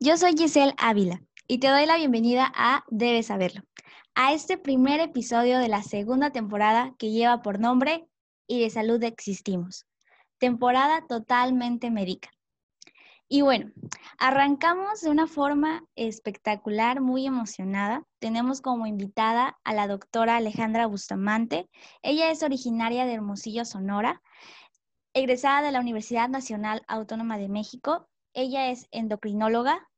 yo soy Giselle Ávila y te doy la bienvenida a Debes Saberlo, a este primer episodio de la segunda temporada que lleva por nombre Y de Salud Existimos, temporada totalmente médica. Y bueno, arrancamos de una forma espectacular, muy emocionada. Tenemos como invitada a la doctora Alejandra Bustamante. Ella es originaria de Hermosillo, Sonora, egresada de la Universidad Nacional Autónoma de México. Ella es endocrinóloga,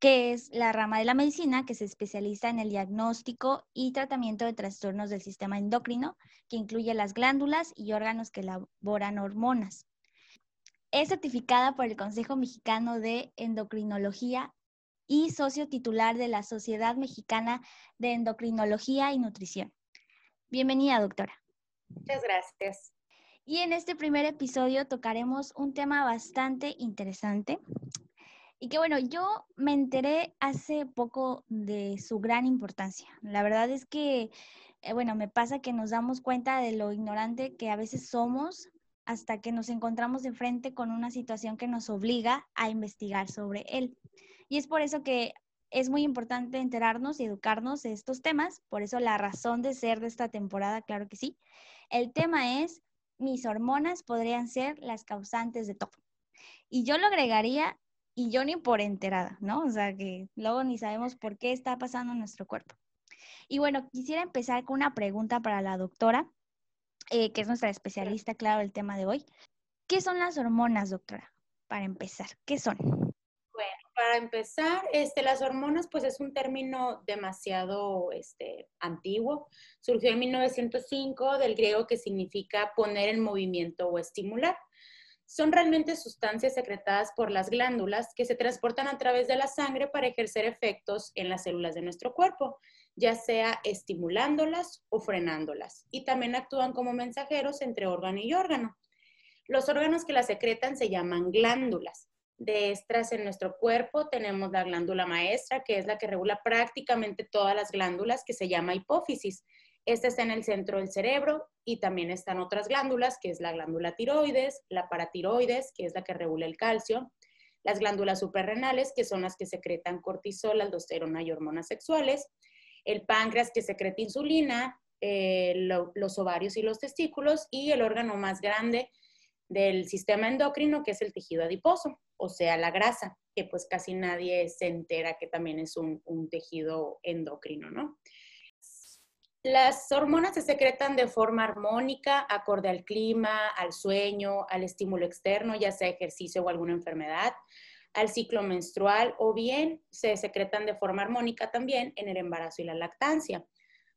que es la rama de la medicina que se especializa en el diagnóstico y tratamiento de trastornos del sistema endocrino, que incluye las glándulas y órganos que elaboran hormonas. Es certificada por el Consejo Mexicano de Endocrinología y socio titular de la Sociedad Mexicana de Endocrinología y Nutrición. Bienvenida, doctora. Muchas gracias. Y en este primer episodio tocaremos un tema bastante interesante y que bueno, yo me enteré hace poco de su gran importancia. La verdad es que, eh, bueno, me pasa que nos damos cuenta de lo ignorante que a veces somos hasta que nos encontramos de frente con una situación que nos obliga a investigar sobre él. Y es por eso que es muy importante enterarnos y educarnos de estos temas, por eso la razón de ser de esta temporada, claro que sí. El tema es, mis hormonas podrían ser las causantes de todo. Y yo lo agregaría, y yo ni por enterada, ¿no? O sea, que luego ni sabemos por qué está pasando en nuestro cuerpo. Y bueno, quisiera empezar con una pregunta para la doctora. Eh, que es nuestra especialista, claro, el tema de hoy. ¿Qué son las hormonas, doctora? Para empezar, ¿qué son? Para empezar, este, las hormonas, pues es un término demasiado este, antiguo. Surgió en 1905 del griego que significa poner en movimiento o estimular. Son realmente sustancias secretadas por las glándulas que se transportan a través de la sangre para ejercer efectos en las células de nuestro cuerpo ya sea estimulándolas o frenándolas. Y también actúan como mensajeros entre órgano y órgano. Los órganos que las secretan se llaman glándulas. De estas en nuestro cuerpo tenemos la glándula maestra, que es la que regula prácticamente todas las glándulas, que se llama hipófisis. Esta está en el centro del cerebro y también están otras glándulas, que es la glándula tiroides, la paratiroides, que es la que regula el calcio, las glándulas suprarrenales, que son las que secretan cortisol, aldosterona y hormonas sexuales, el páncreas que secreta insulina, eh, los ovarios y los testículos y el órgano más grande del sistema endocrino que es el tejido adiposo, o sea, la grasa, que pues casi nadie se entera que también es un, un tejido endocrino, ¿no? Las hormonas se secretan de forma armónica, acorde al clima, al sueño, al estímulo externo, ya sea ejercicio o alguna enfermedad al ciclo menstrual o bien se secretan de forma armónica también en el embarazo y la lactancia.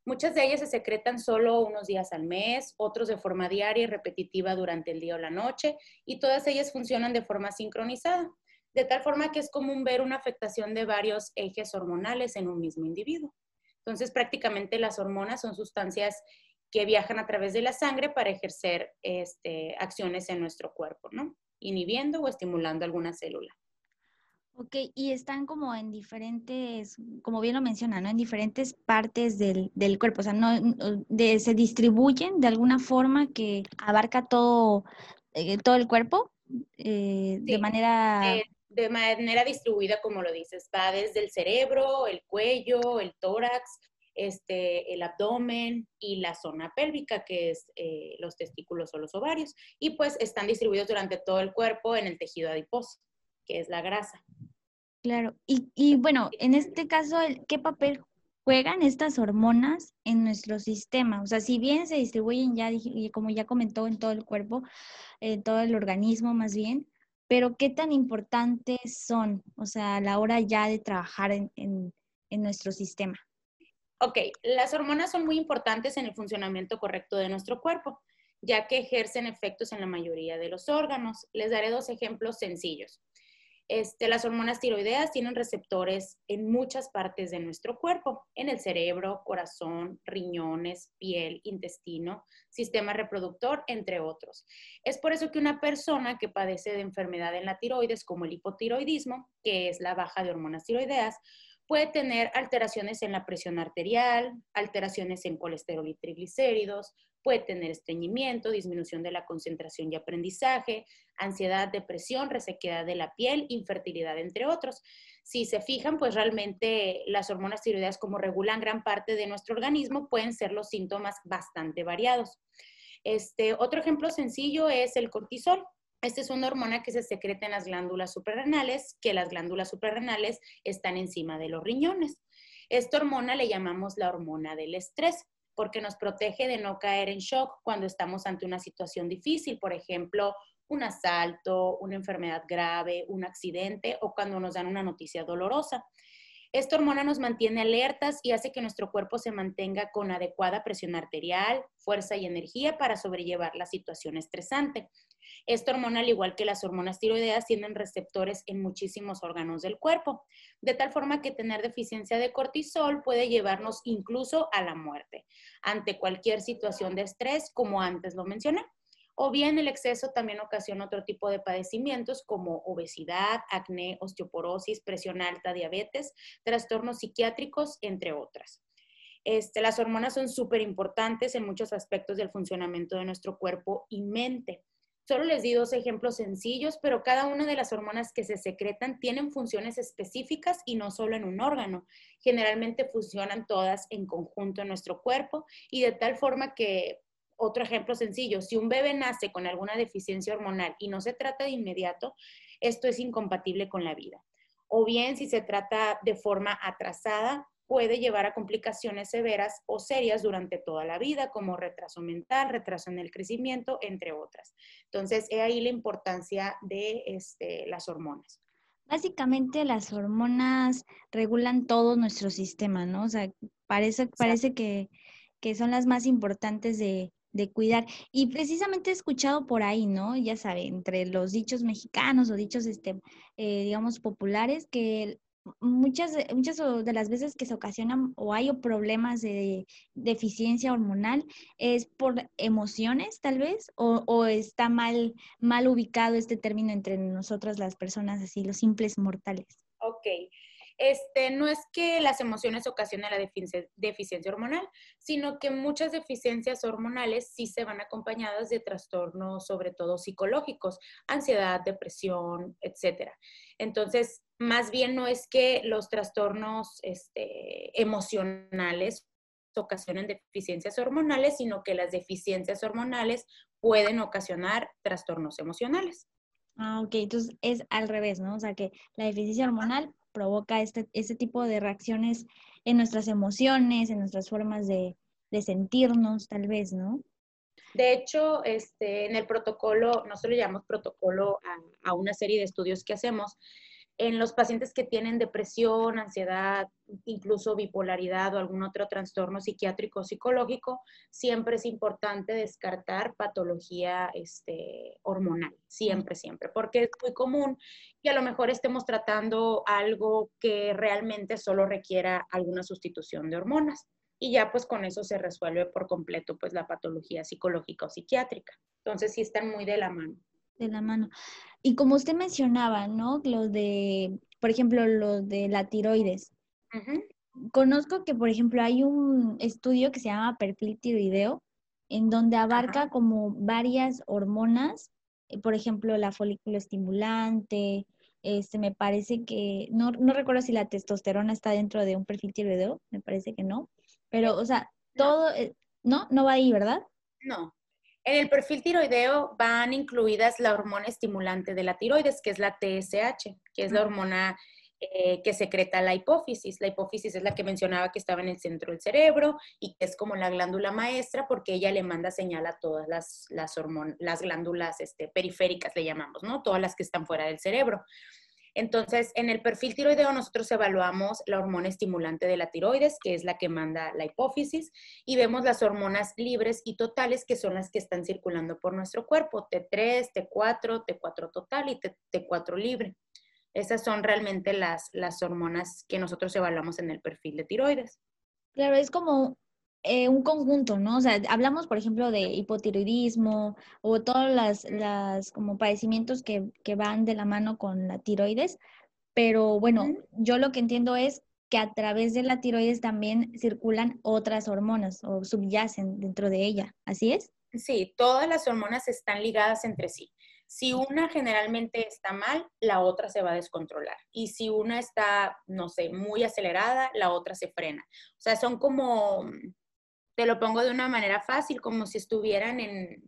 Muchas de ellas se secretan solo unos días al mes, otros de forma diaria y repetitiva durante el día o la noche, y todas ellas funcionan de forma sincronizada, de tal forma que es común ver una afectación de varios ejes hormonales en un mismo individuo. Entonces, prácticamente las hormonas son sustancias que viajan a través de la sangre para ejercer este, acciones en nuestro cuerpo, ¿no? Inhibiendo o estimulando alguna célula. Ok, y están como en diferentes, como bien lo menciona, ¿no? En diferentes partes del, cuerpo, o sea, no, se distribuyen de alguna forma que abarca todo, eh, todo el cuerpo eh, de manera... de manera distribuida, como lo dices, va desde el cerebro, el cuello, el tórax, este, el abdomen y la zona pélvica, que es eh, los testículos o los ovarios, y pues están distribuidos durante todo el cuerpo en el tejido adiposo, que es la grasa. Claro, y, bueno, en este caso, ¿qué papel juegan estas hormonas en nuestro sistema? O sea, si bien se distribuyen ya, como ya comentó, en todo el cuerpo, en todo el organismo más bien, pero ¿qué tan importantes son? O sea, a la hora ya de trabajar en, en nuestro sistema. Ok, las hormonas son muy importantes en el funcionamiento correcto de nuestro cuerpo, ya que ejercen efectos en la mayoría de los órganos. Les daré dos ejemplos sencillos. Este, las hormonas tiroideas tienen receptores en muchas partes de nuestro cuerpo, en el cerebro, corazón, riñones, piel, intestino, sistema reproductor, entre otros. Es por eso que una persona que padece de enfermedad en la tiroides, como el hipotiroidismo, que es la baja de hormonas tiroideas, puede tener alteraciones en la presión arterial, alteraciones en colesterol y triglicéridos, puede tener estreñimiento, disminución de la concentración y aprendizaje, ansiedad, depresión, resequedad de la piel, infertilidad, entre otros. Si se fijan, pues realmente las hormonas tiroideas, como regulan gran parte de nuestro organismo, pueden ser los síntomas bastante variados. Este, otro ejemplo sencillo es el cortisol. Esta es una hormona que se secreta en las glándulas suprarrenales, que las glándulas suprarrenales están encima de los riñones. Esta hormona le llamamos la hormona del estrés porque nos protege de no caer en shock cuando estamos ante una situación difícil, por ejemplo, un asalto, una enfermedad grave, un accidente o cuando nos dan una noticia dolorosa. Esta hormona nos mantiene alertas y hace que nuestro cuerpo se mantenga con adecuada presión arterial, fuerza y energía para sobrellevar la situación estresante. Esta hormona, al igual que las hormonas tiroideas, tienen receptores en muchísimos órganos del cuerpo, de tal forma que tener deficiencia de cortisol puede llevarnos incluso a la muerte ante cualquier situación de estrés, como antes lo mencioné o bien el exceso también ocasiona otro tipo de padecimientos como obesidad, acné, osteoporosis, presión alta, diabetes, trastornos psiquiátricos, entre otras. Este, las hormonas son súper importantes en muchos aspectos del funcionamiento de nuestro cuerpo y mente. Solo les di dos ejemplos sencillos, pero cada una de las hormonas que se secretan tienen funciones específicas y no solo en un órgano. Generalmente funcionan todas en conjunto en nuestro cuerpo y de tal forma que otro ejemplo sencillo, si un bebé nace con alguna deficiencia hormonal y no se trata de inmediato, esto es incompatible con la vida. O bien, si se trata de forma atrasada, puede llevar a complicaciones severas o serias durante toda la vida, como retraso mental, retraso en el crecimiento, entre otras. Entonces, he ahí la importancia de este, las hormonas. Básicamente las hormonas regulan todo nuestro sistema, ¿no? O sea, parece, parece que, que son las más importantes de, de cuidar. Y precisamente he escuchado por ahí, ¿no? Ya sabe, entre los dichos mexicanos o dichos, este, eh, digamos, populares, que muchas, muchas de las veces que se ocasionan o hay problemas de deficiencia hormonal es por emociones, tal vez, o, o está mal, mal ubicado este término entre nosotras las personas, así, los simples mortales. Ok. Este, no es que las emociones ocasionen la deficiencia hormonal, sino que muchas deficiencias hormonales sí se van acompañadas de trastornos, sobre todo psicológicos, ansiedad, depresión, etcétera. Entonces, más bien no es que los trastornos este, emocionales ocasionen deficiencias hormonales, sino que las deficiencias hormonales pueden ocasionar trastornos emocionales. Ah, ok, entonces es al revés, ¿no? O sea, que la deficiencia hormonal provoca este, este tipo de reacciones en nuestras emociones, en nuestras formas de, sentirnos, tal vez, ¿no? De hecho, este, en el protocolo, nosotros le llamamos protocolo a, a, una serie de estudios que hacemos, en los pacientes que tienen depresión, ansiedad, incluso bipolaridad o algún otro trastorno psiquiátrico o psicológico, siempre es importante descartar patología este, hormonal, siempre, siempre, porque es muy común que a lo mejor estemos tratando algo que realmente solo requiera alguna sustitución de hormonas y ya pues con eso se resuelve por completo pues la patología psicológica o psiquiátrica. Entonces sí están muy de la mano de la mano. Y como usted mencionaba, ¿no? Lo de, por ejemplo, lo de la tiroides. Conozco que, por ejemplo, hay un estudio que se llama perfil tiroideo, en donde abarca como varias hormonas, eh, por ejemplo, la folículo estimulante, este, me parece que, no, no recuerdo si la testosterona está dentro de un perfil tiroideo, me parece que no, pero, o sea, todo, eh, ¿no? No va ahí, ¿verdad? No, en el perfil tiroideo van incluidas la hormona estimulante de la tiroides, que es la TSH, que es la hormona eh, que secreta la hipófisis. La hipófisis es la que mencionaba que estaba en el centro del cerebro y que es como la glándula maestra porque ella le manda señal a todas las, las, las glándulas este, periféricas, le llamamos, ¿no? Todas las que están fuera del cerebro. Entonces, en el perfil tiroideo nosotros evaluamos la hormona estimulante de la tiroides, que es la que manda la hipófisis, y vemos las hormonas libres y totales, que son las que están circulando por nuestro cuerpo, T3, T4, T4 total y T4 libre. Esas son realmente las, las hormonas que nosotros evaluamos en el perfil de tiroides. Claro, es como eh, un conjunto, ¿no? O sea, hablamos, por ejemplo, de hipotiroidismo o todos las, las como padecimientos que, que, van de la mano con la tiroides, pero bueno, yo lo que entiendo es que a través de la tiroides también circulan otras hormonas o subyacen dentro de ella, ¿así es? Sí, todas las hormonas están ligadas entre sí. Si una generalmente está mal, la otra se va a descontrolar. Y si una está, no sé, muy acelerada, la otra se frena. O sea, son como, te lo pongo de una manera fácil, como si estuvieran en,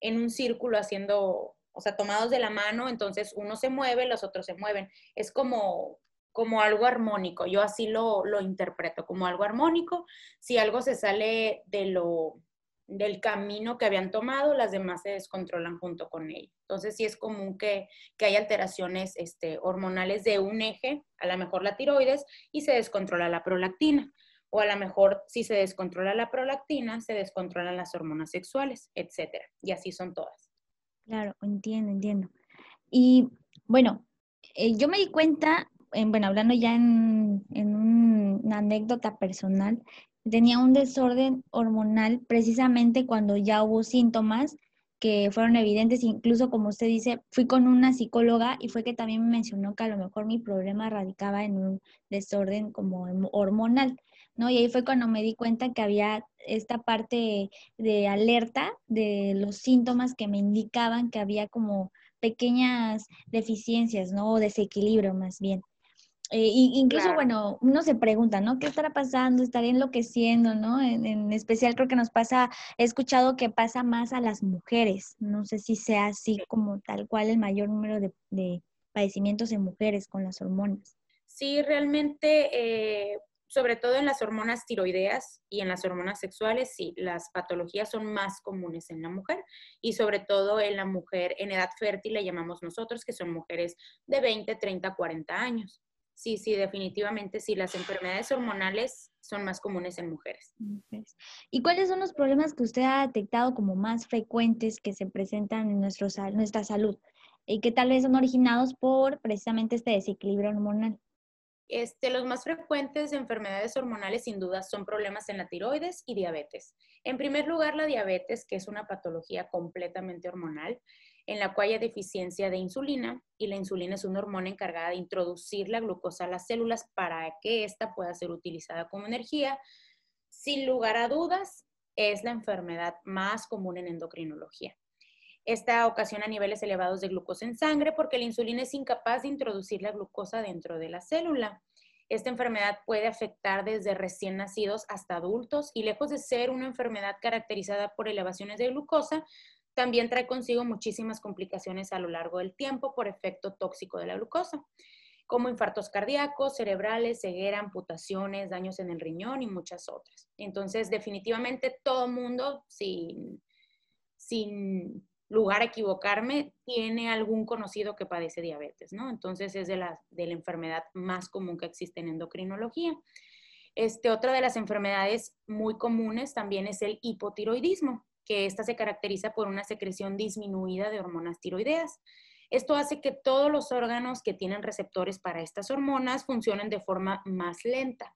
en un círculo haciendo, o sea, tomados de la mano, entonces uno se mueve, los otros se mueven. Es como, como algo armónico, yo así lo, lo interpreto, como algo armónico. Si algo se sale de lo, del camino que habían tomado, las demás se descontrolan junto con ello. Entonces sí es común que, que alteraciones este, hormonales de un eje, a lo mejor la tiroides, y se descontrola la prolactina. O a lo mejor si se descontrola la prolactina, se descontrolan las hormonas sexuales, etcétera. Y así son todas. Claro, entiendo, entiendo. Y bueno, eh, yo me di cuenta, bueno, hablando ya en, una anécdota personal, tenía un desorden hormonal precisamente cuando ya hubo síntomas que fueron evidentes, incluso como usted dice, fui con una psicóloga y fue que también me mencionó que a lo mejor mi problema radicaba en un desorden como hormonal, ¿no? Y ahí fue cuando me di cuenta que había esta parte de alerta de los síntomas que me indicaban que había como pequeñas deficiencias, ¿no? O desequilibrio más bien. Eh, incluso, bueno, uno se pregunta, ¿no? ¿Qué estará pasando? ¿Estaré enloqueciendo, no? En, especial creo que nos pasa, he escuchado que pasa más a las mujeres. No sé si sea así como tal cual el mayor número de, padecimientos en mujeres con las hormonas. Sí, realmente, eh, sobre todo en las hormonas tiroideas y en las hormonas sexuales, sí, las patologías son más comunes en la mujer y sobre todo en la mujer en edad fértil, le llamamos nosotros, que son mujeres de 20, 30, 40 años sí, sí, definitivamente sí, las enfermedades hormonales son más comunes en mujeres. ¿Y cuáles son los problemas que usted ha detectado como más frecuentes que se presentan en nuestra salud y que tal vez son originados por precisamente este desequilibrio hormonal? Este, los más frecuentes de enfermedades hormonales sin duda son problemas en la tiroides y diabetes. En primer lugar, la diabetes, que es una patología completamente hormonal en la cual hay deficiencia de insulina y la insulina es una hormona encargada de introducir la glucosa a las células para que ésta pueda ser utilizada como energía. Sin lugar a dudas, es la enfermedad más común en endocrinología. Esta ocasiona niveles elevados de glucosa en sangre porque la insulina es incapaz de introducir la glucosa dentro de la célula. Esta enfermedad puede afectar desde recién nacidos hasta adultos y lejos de ser una enfermedad caracterizada por elevaciones de glucosa, también trae consigo muchísimas complicaciones a lo largo del tiempo por efecto tóxico de la glucosa, como infartos cardíacos, cerebrales, ceguera, amputaciones, daños en el riñón y muchas otras. Entonces, definitivamente todo mundo, sin, sin lugar a equivocarme, tiene algún conocido que padece diabetes, ¿no? Entonces, es de la, de la enfermedad más común que existe en endocrinología. Este, otra de las enfermedades muy comunes también es el hipotiroidismo que esta se caracteriza por una secreción disminuida de hormonas tiroideas. Esto hace que todos los órganos que tienen receptores para estas hormonas funcionen de forma más lenta.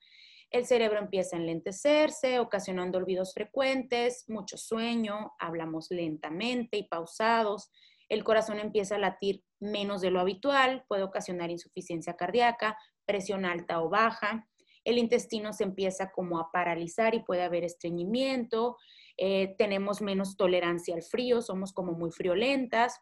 El cerebro empieza a enlentecerse, ocasionando olvidos frecuentes, mucho sueño, hablamos lentamente y pausados. El corazón empieza a latir menos de lo habitual, puede ocasionar insuficiencia cardíaca, presión alta o baja. El intestino se empieza como a paralizar y puede haber estreñimiento. Eh, tenemos menos tolerancia al frío, somos como muy friolentas.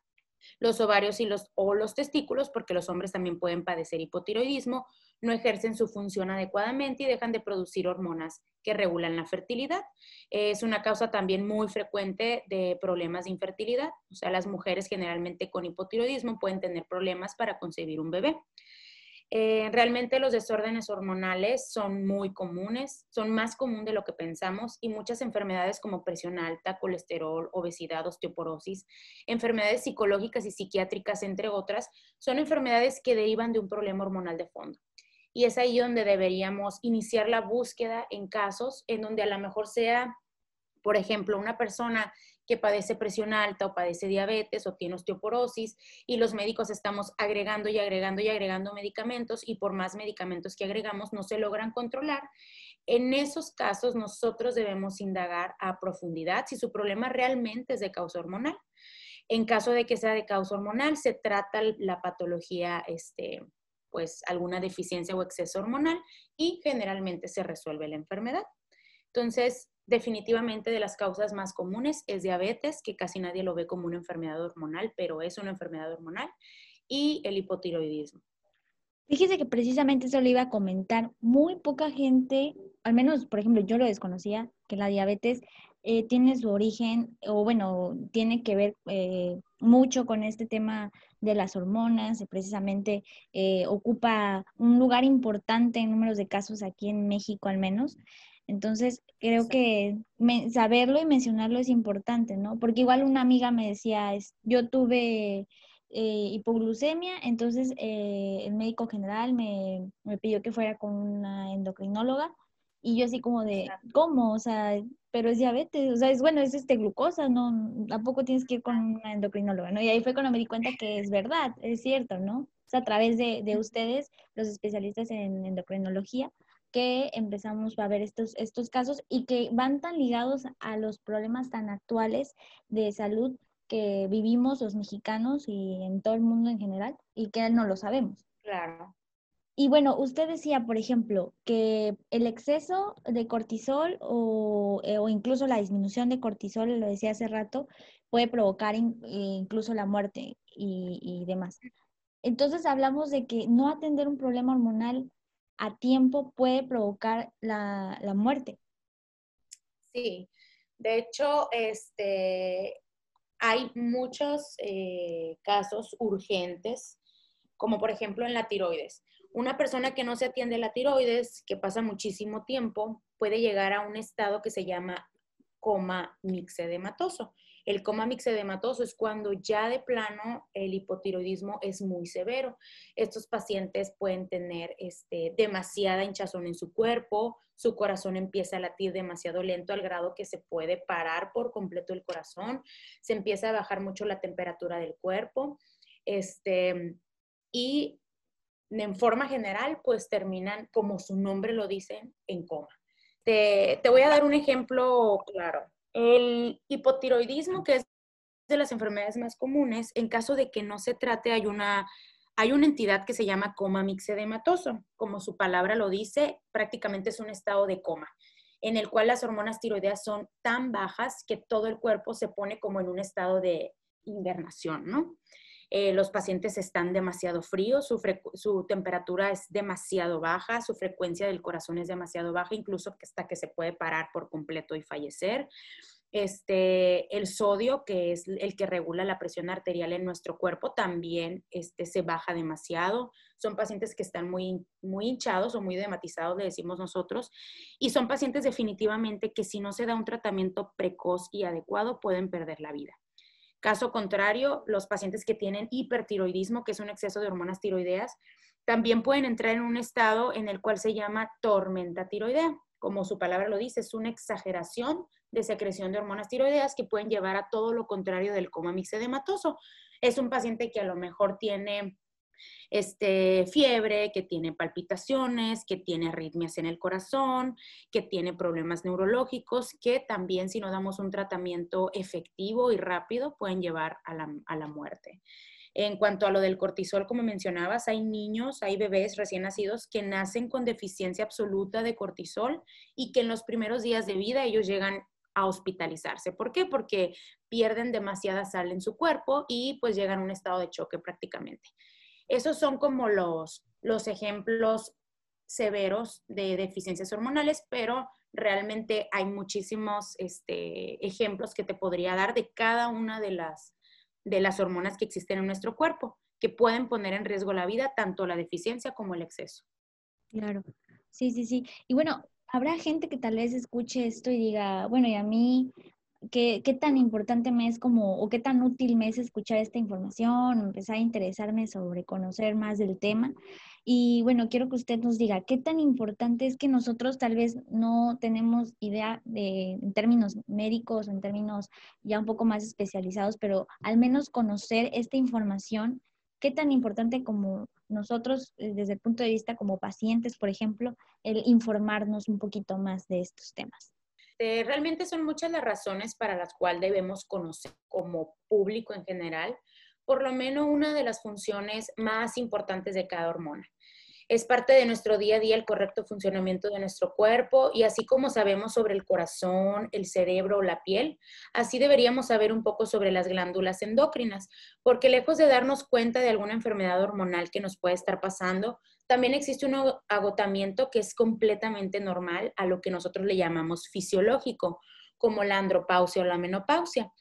Los ovarios y los, o los testículos, porque los hombres también pueden padecer hipotiroidismo, no ejercen su función adecuadamente y dejan de producir hormonas que regulan la fertilidad. Es una causa también muy frecuente de problemas de infertilidad. O sea, las mujeres generalmente con hipotiroidismo pueden tener problemas para concebir un bebé. Eh, realmente los desórdenes hormonales son muy comunes, son más común de lo que pensamos y muchas enfermedades como presión alta, colesterol, obesidad, osteoporosis, enfermedades psicológicas y psiquiátricas, entre otras, son enfermedades que derivan de un problema hormonal de fondo. Y es ahí donde deberíamos iniciar la búsqueda en casos en donde a lo mejor sea, por ejemplo, una persona que padece presión alta o padece diabetes o tiene osteoporosis y los médicos estamos agregando y agregando y agregando medicamentos y por más medicamentos que agregamos no se logran controlar. En esos casos nosotros debemos indagar a profundidad si su problema realmente es de causa hormonal. En caso de que sea de causa hormonal, se trata la patología, este, pues alguna deficiencia o exceso hormonal y generalmente se resuelve la enfermedad. Entonces, Definitivamente de las causas más comunes es diabetes, que casi nadie lo ve como una enfermedad hormonal, pero es una enfermedad hormonal, y el hipotiroidismo. Fíjese que precisamente eso le iba a comentar. Muy poca gente, al menos, por ejemplo, yo lo desconocía, que la diabetes eh, tiene su origen, o bueno, tiene que ver eh, mucho con este tema de las hormonas, y precisamente eh, ocupa un lugar importante en números de casos aquí en México al menos. Entonces, creo que saberlo y mencionarlo es importante, ¿no? Porque igual una amiga me decía, es, yo tuve eh, hipoglucemia, entonces eh, el médico general me, me, pidió que fuera con una endocrinóloga y yo así como de, ¿cómo? O sea, pero es diabetes, o sea, es bueno, es este glucosa, no, tampoco tienes que ir con una endocrinóloga, ¿no? Y ahí fue cuando me di cuenta que es verdad, es cierto, ¿no? O sea, a través de, de ustedes, los especialistas en endocrinología, que empezamos a ver estos, estos casos y que van tan ligados a los problemas tan actuales de salud que vivimos los mexicanos y en todo el mundo en general y que no lo sabemos. Claro. Y bueno, usted decía, por ejemplo, que el exceso de cortisol o, eh, incluso la disminución de cortisol, lo decía hace rato, puede provocar incluso la muerte y, y demás. Entonces hablamos de que no atender un problema hormonal a tiempo puede provocar la, muerte. Sí, de hecho, este, hay muchos eh, casos urgentes, como por ejemplo en la tiroides. Una persona que no se atiende la tiroides, que pasa muchísimo tiempo, puede llegar a un estado que se llama coma mixedematoso. El coma mixedematoso es cuando ya de plano el hipotiroidismo es muy severo. Estos pacientes pueden tener este, demasiada hinchazón en su cuerpo, su corazón empieza a latir demasiado lento al grado que se puede parar por completo el corazón, se empieza a bajar mucho la temperatura del cuerpo, este, y en forma general, pues terminan, como su nombre lo dice, en coma. Te, te voy a dar un ejemplo claro. El hipotiroidismo, que es de las enfermedades más comunes, en caso de que no se trate, hay una, hay una entidad que se llama coma mixedematoso. Como su palabra lo dice, prácticamente es un estado de coma, en el cual las hormonas tiroideas son tan bajas que todo el cuerpo se pone como en un estado de invernación, ¿no? Eh, los pacientes están demasiado fríos, su, temperatura es demasiado baja, su frecuencia del corazón es demasiado baja, incluso hasta que se puede parar por completo y fallecer. Este, el sodio, que es el que regula la presión arterial en nuestro cuerpo, también este, se baja demasiado. Son pacientes que están muy, muy hinchados o muy dematizados, le decimos nosotros, y son pacientes definitivamente que si no se da un tratamiento precoz y adecuado pueden perder la vida. Caso contrario, los pacientes que tienen hipertiroidismo, que es un exceso de hormonas tiroideas, también pueden entrar en un estado en el cual se llama tormenta tiroidea. Como su palabra lo dice, es una exageración de secreción de hormonas tiroideas que pueden llevar a todo lo contrario del coma mixedematoso. Es un paciente que a lo mejor tiene este, fiebre, que tiene palpitaciones, que tiene arritmias en el corazón, que tiene problemas neurológicos, que también si no damos un tratamiento efectivo y rápido pueden llevar a la, a la muerte. En cuanto a lo del cortisol, como mencionabas, hay niños, hay bebés recién nacidos que nacen con deficiencia absoluta de cortisol y que en los primeros días de vida ellos llegan a hospitalizarse. ¿Por qué? Porque pierden demasiada sal en su cuerpo y pues llegan a un estado de choque prácticamente. Esos son como los, los ejemplos severos de deficiencias hormonales, pero realmente hay muchísimos este, ejemplos que te podría dar de cada una de las, de las hormonas que existen en nuestro cuerpo, que pueden poner en riesgo la vida, tanto la deficiencia como el exceso. Claro, sí, sí, sí. Y bueno, habrá gente que tal vez escuche esto y diga, bueno, y a mí qué, tan importante me es como, o qué tan útil me es escuchar esta información, empezar a interesarme sobre conocer más del tema. Y bueno, quiero que usted nos diga, ¿qué tan importante es que nosotros tal vez no tenemos idea de, en términos médicos, en términos ya un poco más especializados, pero al menos conocer esta información? ¿Qué tan importante como nosotros, eh, desde el punto de vista como pacientes, por ejemplo, el informarnos un poquito más de estos temas? Este, realmente son muchas las razones para las cuales debemos conocer como público en general, por lo menos una de las funciones más importantes de cada hormona. Es parte de nuestro día a día el correcto funcionamiento de nuestro cuerpo y así como sabemos sobre el corazón, el cerebro o la piel, así deberíamos saber un poco sobre las glándulas endócrinas, porque lejos de darnos cuenta de alguna enfermedad hormonal que nos puede estar pasando, también existe un agotamiento que es completamente normal a lo que nosotros le llamamos fisiológico, como la andropausia o la menopausia.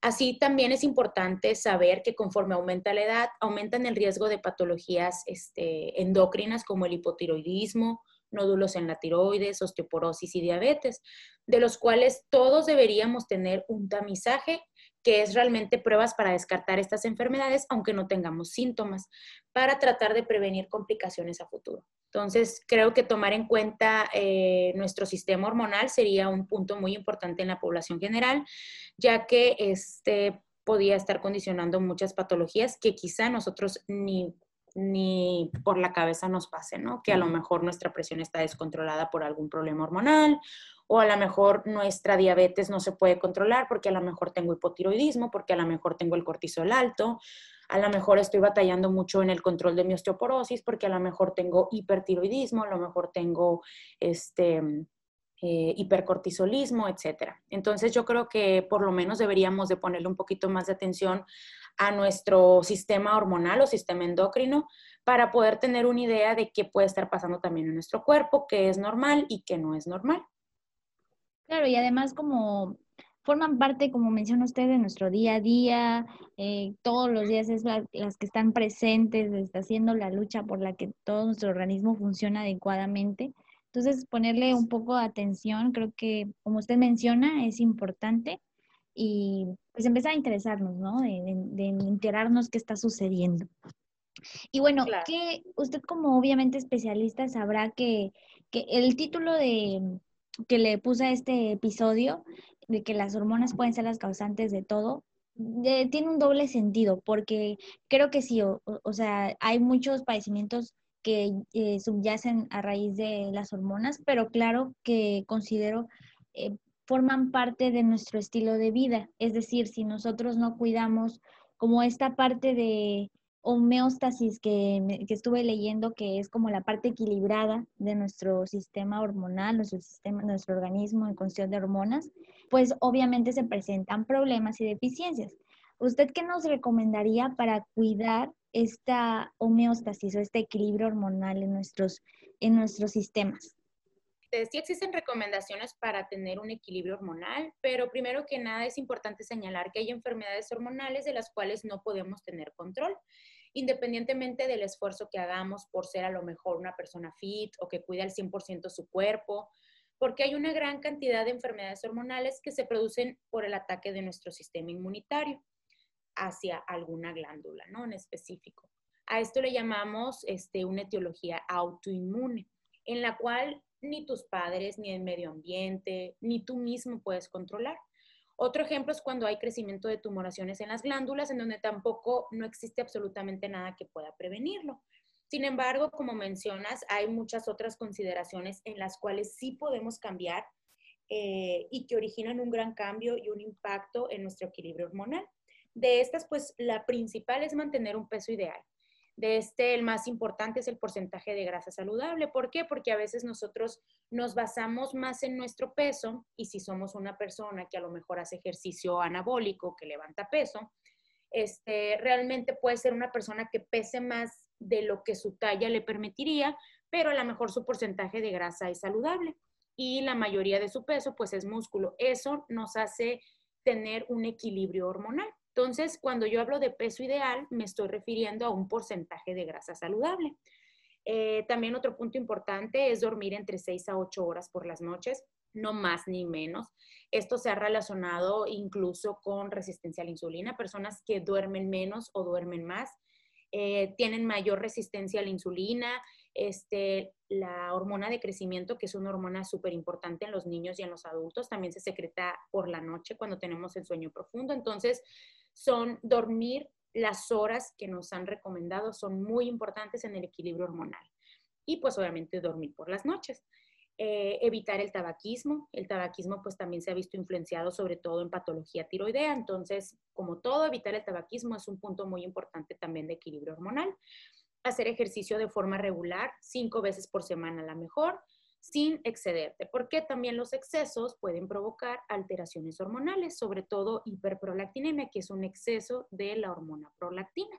Así también es importante saber que conforme aumenta la edad, aumentan el riesgo de patologías este, endócrinas como el hipotiroidismo, nódulos en la tiroides, osteoporosis y diabetes, de los cuales todos deberíamos tener un tamizaje que es realmente pruebas para descartar estas enfermedades, aunque no tengamos síntomas, para tratar de prevenir complicaciones a futuro. Entonces, creo que tomar en cuenta eh, nuestro sistema hormonal sería un punto muy importante en la población general, ya que este podía estar condicionando muchas patologías que quizá nosotros ni ni por la cabeza nos pase, ¿no? Que a lo mejor nuestra presión está descontrolada por algún problema hormonal o a lo mejor nuestra diabetes no se puede controlar porque a lo mejor tengo hipotiroidismo, porque a lo mejor tengo el cortisol alto, a lo mejor estoy batallando mucho en el control de mi osteoporosis porque a lo mejor tengo hipertiroidismo, a lo mejor tengo este, eh, hipercortisolismo, etc. Entonces yo creo que por lo menos deberíamos de ponerle un poquito más de atención a nuestro sistema hormonal o sistema endocrino para poder tener una idea de qué puede estar pasando también en nuestro cuerpo, qué es normal y qué no es normal. Claro, y además como forman parte, como menciona usted, de nuestro día a día, eh, todos los días es las que están presentes, está haciendo la lucha por la que todo nuestro organismo funciona adecuadamente. Entonces, ponerle un poco de atención, creo que, como usted menciona, es importante y pues empezar a interesarnos, ¿no? De, enterarnos qué está sucediendo. Y bueno, que usted como obviamente especialista sabrá que, que el título de que le puse a este episodio de que las hormonas pueden ser las causantes de todo, tiene un doble sentido, porque creo que sí, o, sea, hay muchos padecimientos que eh, subyacen a raíz de las hormonas, pero claro que considero eh, forman parte de nuestro estilo de vida. Es decir, si nosotros no cuidamos como esta parte de homeostasis que, que, estuve leyendo, que es como la parte equilibrada de nuestro sistema hormonal, nuestro sistema, nuestro organismo en cuestión de hormonas, pues obviamente se presentan problemas y deficiencias. ¿Usted qué nos recomendaría para cuidar esta homeostasis o este equilibrio hormonal en nuestros, en nuestros sistemas? Sí existen recomendaciones para tener un equilibrio hormonal, pero primero que nada es importante señalar que hay enfermedades hormonales de las cuales no podemos tener control independientemente del esfuerzo que hagamos por ser a lo mejor una persona fit o que cuida al 100% su cuerpo, porque hay una gran cantidad de enfermedades hormonales que se producen por el ataque de nuestro sistema inmunitario hacia alguna glándula, ¿no? En específico. A esto le llamamos este, una etiología autoinmune, en la cual ni tus padres, ni el medio ambiente, ni tú mismo puedes controlar. Otro ejemplo es cuando hay crecimiento de tumoraciones en las glándulas, en donde tampoco no existe absolutamente nada que pueda prevenirlo. Sin embargo, como mencionas, hay muchas otras consideraciones en las cuales sí podemos cambiar eh, y que originan un gran cambio y un impacto en nuestro equilibrio hormonal. De estas, pues la principal es mantener un peso ideal. De este, el más importante es el porcentaje de grasa saludable. ¿Por qué? Porque a veces nosotros nos basamos más en nuestro peso y si somos una persona que a lo mejor hace ejercicio anabólico, que levanta peso, este, realmente puede ser una persona que pese más de lo que su talla le permitiría, pero a lo mejor su porcentaje de grasa es saludable y la mayoría de su peso pues es músculo. Eso nos hace tener un equilibrio hormonal. Entonces, cuando yo hablo de peso ideal, me estoy refiriendo a un porcentaje de grasa saludable. Eh, también otro punto importante es dormir entre 6 a 8 horas por las noches, no más ni menos. Esto se ha relacionado incluso con resistencia a la insulina. Personas que duermen menos o duermen más eh, tienen mayor resistencia a la insulina. Este, la hormona de crecimiento, que es una hormona súper importante en los niños y en los adultos, también se secreta por la noche cuando tenemos el sueño profundo. Entonces, son dormir las horas que nos han recomendado, son muy importantes en el equilibrio hormonal. Y pues obviamente dormir por las noches. Eh, evitar el tabaquismo. El tabaquismo pues también se ha visto influenciado sobre todo en patología tiroidea. Entonces, como todo, evitar el tabaquismo es un punto muy importante también de equilibrio hormonal. Hacer ejercicio de forma regular, cinco veces por semana a la mejor, sin excederte, porque también los excesos pueden provocar alteraciones hormonales, sobre todo hiperprolactinemia, que es un exceso de la hormona prolactina.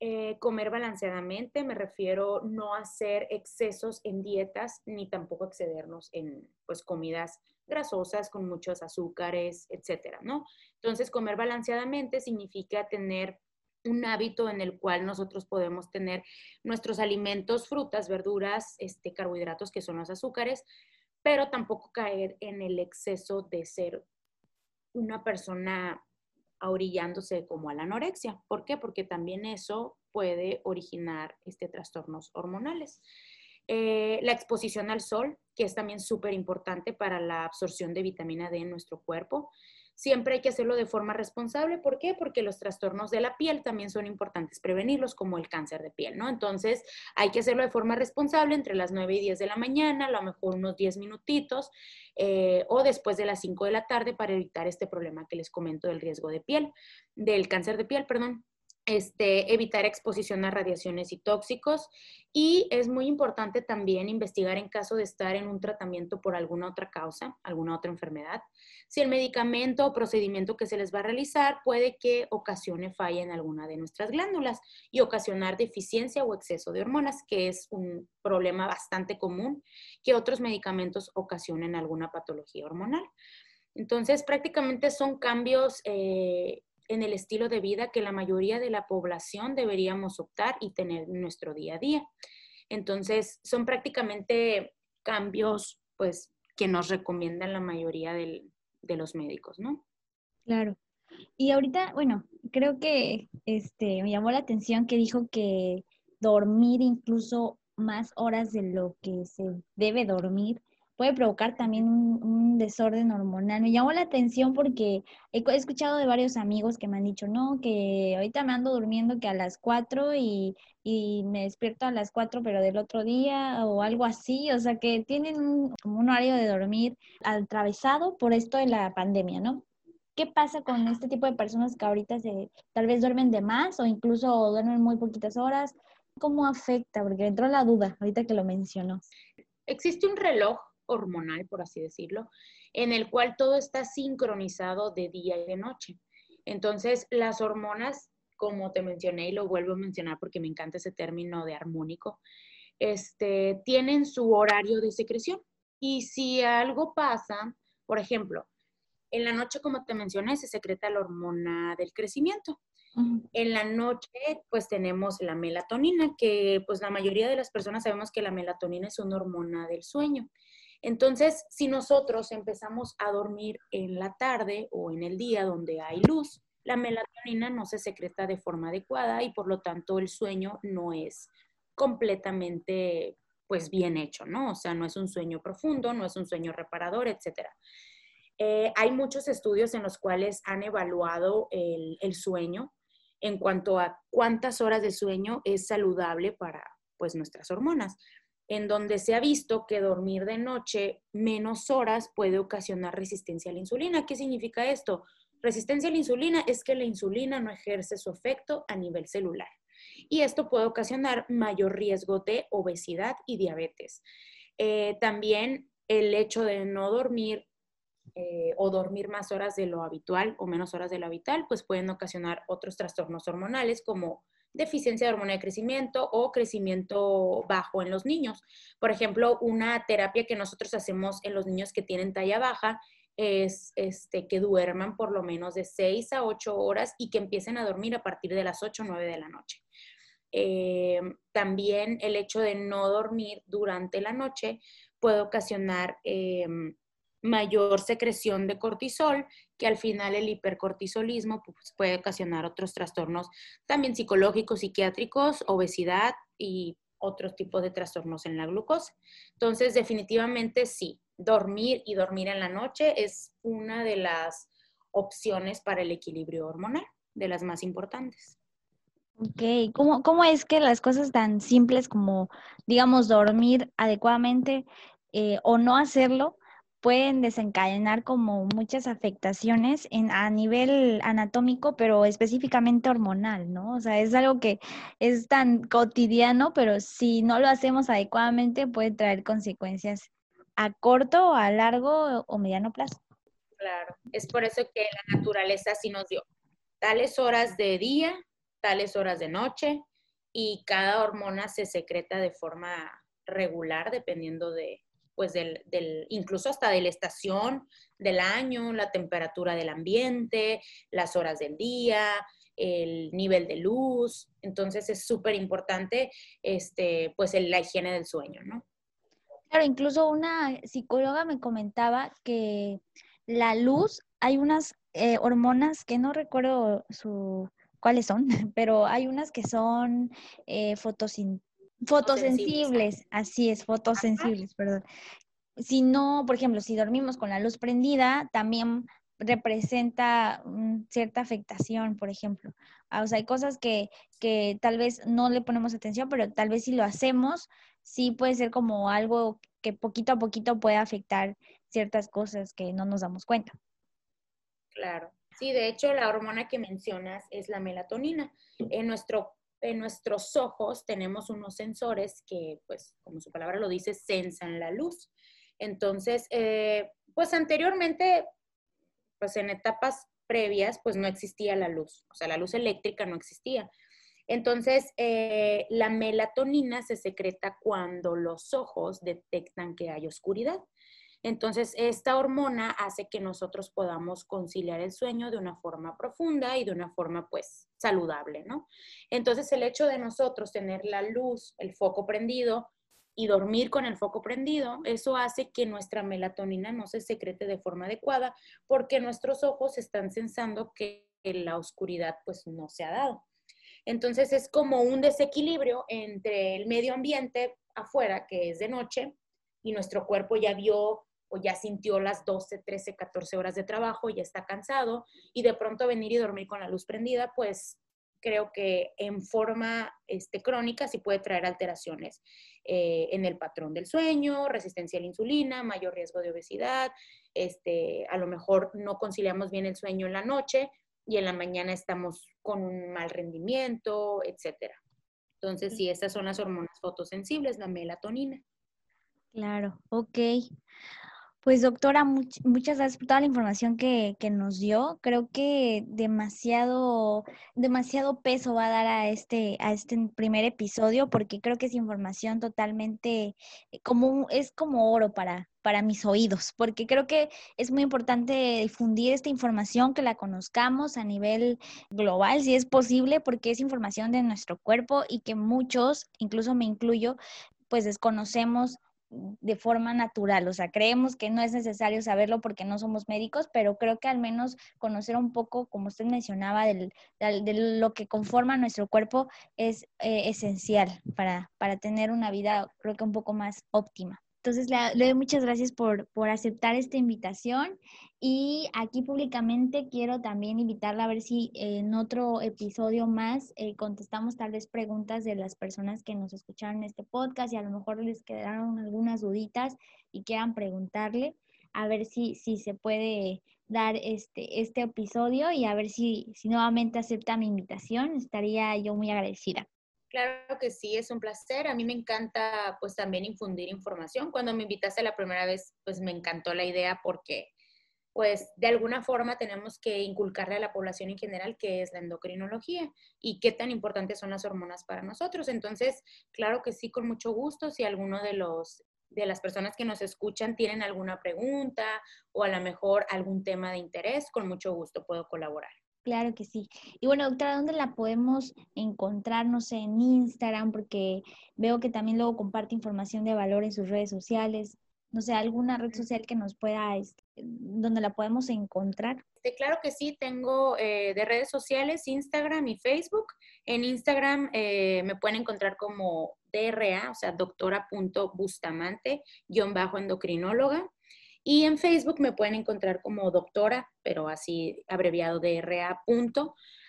Eh, comer balanceadamente, me refiero no hacer excesos en dietas ni tampoco excedernos en pues, comidas grasosas con muchos azúcares, etcétera, ¿no? Entonces, comer balanceadamente significa tener un hábito en el cual nosotros podemos tener nuestros alimentos, frutas, verduras, este, carbohidratos, que son los azúcares, pero tampoco caer en el exceso de ser una persona orillándose como a la anorexia. ¿Por qué? Porque también eso puede originar este, trastornos hormonales. Eh, la exposición al sol, que es también súper importante para la absorción de vitamina D en nuestro cuerpo. Siempre hay que hacerlo de forma responsable. ¿Por qué? Porque los trastornos de la piel también son importantes prevenirlos, como el cáncer de piel, ¿no? Entonces, hay que hacerlo de forma responsable entre las 9 y 10 de la mañana, a lo mejor unos 10 minutitos, eh, o después de las 5 de la tarde para evitar este problema que les comento del riesgo de piel, del cáncer de piel, perdón. Este, evitar exposición a radiaciones y tóxicos. Y es muy importante también investigar en caso de estar en un tratamiento por alguna otra causa, alguna otra enfermedad, si el medicamento o procedimiento que se les va a realizar puede que ocasione falla en alguna de nuestras glándulas y ocasionar deficiencia o exceso de hormonas, que es un problema bastante común que otros medicamentos ocasionen alguna patología hormonal. Entonces, prácticamente son cambios eh, en el estilo de vida que la mayoría de la población deberíamos optar y tener en nuestro día a día. Entonces, son prácticamente cambios, pues, que nos recomiendan la mayoría de los médicos, ¿no? Claro. Y ahorita, bueno, creo que este, me llamó la atención que dijo que dormir incluso más horas de lo que se debe dormir puede provocar también un, desorden hormonal. Me llamó la atención porque he, escuchado de varios amigos que me han dicho, no, que ahorita me ando durmiendo que a las 4 y, y me despierto a las 4 pero del otro día o algo así, o sea que tienen un, como un horario de dormir atravesado por esto de la pandemia, ¿no? ¿Qué pasa con este tipo de personas que ahorita se, tal vez duermen de más o incluso duermen muy poquitas horas? ¿Cómo afecta? Porque entró la duda ahorita que lo mencionó. Existe un reloj hormonal, por así decirlo, en el cual todo está sincronizado de día y de noche. Entonces, las hormonas, como te mencioné y lo vuelvo a mencionar porque me encanta ese término de armónico, este, tienen su horario de secreción. Y si algo pasa, por ejemplo, en la noche, como te mencioné, se secreta la hormona del crecimiento. En la noche, pues tenemos la melatonina, que pues la mayoría de las personas sabemos que la melatonina es una hormona del sueño. Entonces, si nosotros empezamos a dormir en la tarde o en el día donde hay luz, la melatonina no se secreta de forma adecuada y por lo tanto el sueño no es completamente pues bien hecho, ¿no? O sea, no es un sueño profundo, no es un sueño reparador, etc. Eh, hay muchos estudios en los cuales han evaluado el, el, sueño en cuanto a cuántas horas de sueño es saludable para pues nuestras hormonas en donde se ha visto que dormir de noche menos horas puede ocasionar resistencia a la insulina. ¿Qué significa esto? Resistencia a la insulina es que la insulina no ejerce su efecto a nivel celular y esto puede ocasionar mayor riesgo de obesidad y diabetes. Eh, también el hecho de no dormir eh, o dormir más horas de lo habitual o menos horas de lo habitual, pues pueden ocasionar otros trastornos hormonales como deficiencia de hormona de crecimiento o crecimiento bajo en los niños. Por ejemplo, una terapia que nosotros hacemos en los niños que tienen talla baja es este, que duerman por lo menos de 6 a 8 horas y que empiecen a dormir a partir de las 8 o 9 de la noche. Eh, también el hecho de no dormir durante la noche puede ocasionar eh, mayor secreción de cortisol, que al final el hipercortisolismo pues, puede ocasionar otros trastornos también psicológicos, psiquiátricos, obesidad y otros tipos de trastornos en la glucosa. Entonces, definitivamente sí, dormir y dormir en la noche es una de las opciones para el equilibrio hormonal, de las más importantes. Ok, ¿cómo, cómo es que las cosas tan simples como, digamos, dormir adecuadamente eh, o no hacerlo pueden desencadenar como muchas afectaciones en, a nivel anatómico, pero específicamente hormonal, ¿no? O sea, es algo que es tan cotidiano, pero si no lo hacemos adecuadamente puede traer consecuencias a corto, a largo o mediano plazo. Claro, es por eso que la naturaleza sí nos dio tales horas de día, tales horas de noche y cada hormona se secreta de forma regular dependiendo de, pues del, del, incluso hasta de la estación del año, la temperatura del ambiente, las horas del día, el nivel de luz. Entonces es súper importante este, pues la higiene del sueño, ¿no? Claro, incluso una psicóloga me comentaba que la luz, hay unas eh, hormonas que no recuerdo su, cuáles son, pero hay unas que son eh, fotosensibles, así es, fotosensibles, perdón. Si no, por ejemplo, si dormimos con la luz prendida, también representa cierta afectación, por ejemplo. Ah, o sea, hay cosas que, que tal vez no le ponemos atención, pero tal vez si lo hacemos, sí puede ser como algo que poquito a poquito puede afectar ciertas cosas que no nos damos cuenta. Claro. Sí, de hecho, la hormona que mencionas es la melatonina. En, nuestro, en nuestros ojos tenemos unos sensores que, pues, como su palabra lo dice, sensan la luz. Entonces, eh, pues anteriormente, pues en etapas previas, pues no existía la luz, o sea, la luz eléctrica no existía. Entonces, eh, la melatonina se secreta cuando los ojos detectan que hay oscuridad. Entonces, esta hormona hace que nosotros podamos conciliar el sueño de una forma profunda y de una forma, pues, saludable, ¿no? Entonces, el hecho de nosotros tener la luz, el foco prendido y dormir con el foco prendido, eso hace que nuestra melatonina no se secrete de forma adecuada porque nuestros ojos están sensando que la oscuridad, pues, no se ha dado. Entonces, es como un desequilibrio entre el medio ambiente afuera, que es de noche, y nuestro cuerpo ya vio o ya sintió las 12, 13, 14 horas de trabajo, ya está cansado y de pronto venir y dormir con la luz prendida, pues creo que en forma este, crónica sí puede traer alteraciones eh, en el patrón del sueño, resistencia a la insulina, mayor riesgo de obesidad, este, a lo mejor no conciliamos bien el sueño en la noche y en la mañana estamos con un mal rendimiento, etc. Entonces, sí, estas son las hormonas fotosensibles, la melatonina. Claro, ok. Pues doctora, muchas gracias por toda la información que, nos dio. Creo que demasiado, demasiado peso va a dar a este, a este primer episodio porque creo que es información totalmente eh, como es como oro para, para mis oídos, porque creo que es muy importante difundir esta información, que la conozcamos a nivel global, si es posible, porque es información de nuestro cuerpo y que muchos, incluso me incluyo, pues desconocemos de forma natural. O sea, creemos que no es necesario saberlo porque no somos médicos, pero creo que al menos conocer un poco, como usted mencionaba, del, de lo que conforma nuestro cuerpo es eh, esencial para, para tener una vida, creo que un poco más óptima. Entonces, le, doy muchas gracias por, por, aceptar esta invitación y aquí públicamente quiero también invitarla a ver si en otro episodio más eh, contestamos tal vez preguntas de las personas que nos escucharon en este podcast y a lo mejor les quedaron algunas duditas y quieran preguntarle, a ver si, si se puede dar este, este episodio y a ver si, si nuevamente acepta mi invitación. Estaría yo muy agradecida. Claro que sí, es un placer. A mí me encanta pues también infundir información. Cuando me invitaste la primera vez, pues me encantó la idea porque pues de alguna forma tenemos que inculcarle a la población en general qué es la endocrinología y qué tan importantes son las hormonas para nosotros. Entonces, claro que sí, con mucho gusto, si alguno de los de las personas que nos escuchan tienen alguna pregunta o a lo mejor algún tema de interés, con mucho gusto puedo colaborar. Claro que sí. Y bueno, doctora, ¿dónde la podemos encontrar? No sé, en Instagram, porque veo que también luego comparte información de valor en sus redes sociales. No sé, alguna red social que nos pueda, este, donde la podemos encontrar. Este, claro que sí, tengo eh, de redes sociales Instagram y Facebook. En Instagram eh, me pueden encontrar como DRA, o sea, doctora.bustamante, guion bajo endocrinóloga. Y en Facebook me pueden encontrar como doctora, pero así abreviado de RA.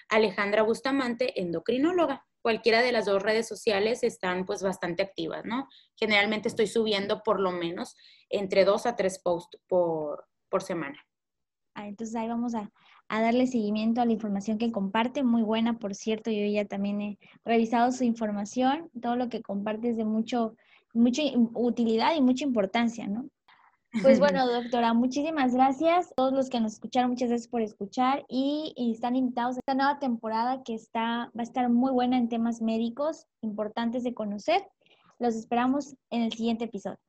Alejandra Bustamante, endocrinóloga. cualquiera de las dos redes sociales están pues bastante activas, ¿no? Generalmente estoy subiendo por lo menos entre dos a tres posts por, por semana. Ah, entonces ahí vamos a, a, darle seguimiento a la información que comparte, muy buena, por cierto, yo ya también he revisado su información, todo lo que comparte es de mucho, mucha utilidad y mucha importancia, ¿no? Pues bueno, doctora, muchísimas gracias. Todos los que nos escucharon, muchas gracias por escuchar y, y, están invitados a esta nueva temporada que está, va a estar muy buena en temas médicos importantes de conocer. Los esperamos en el siguiente episodio.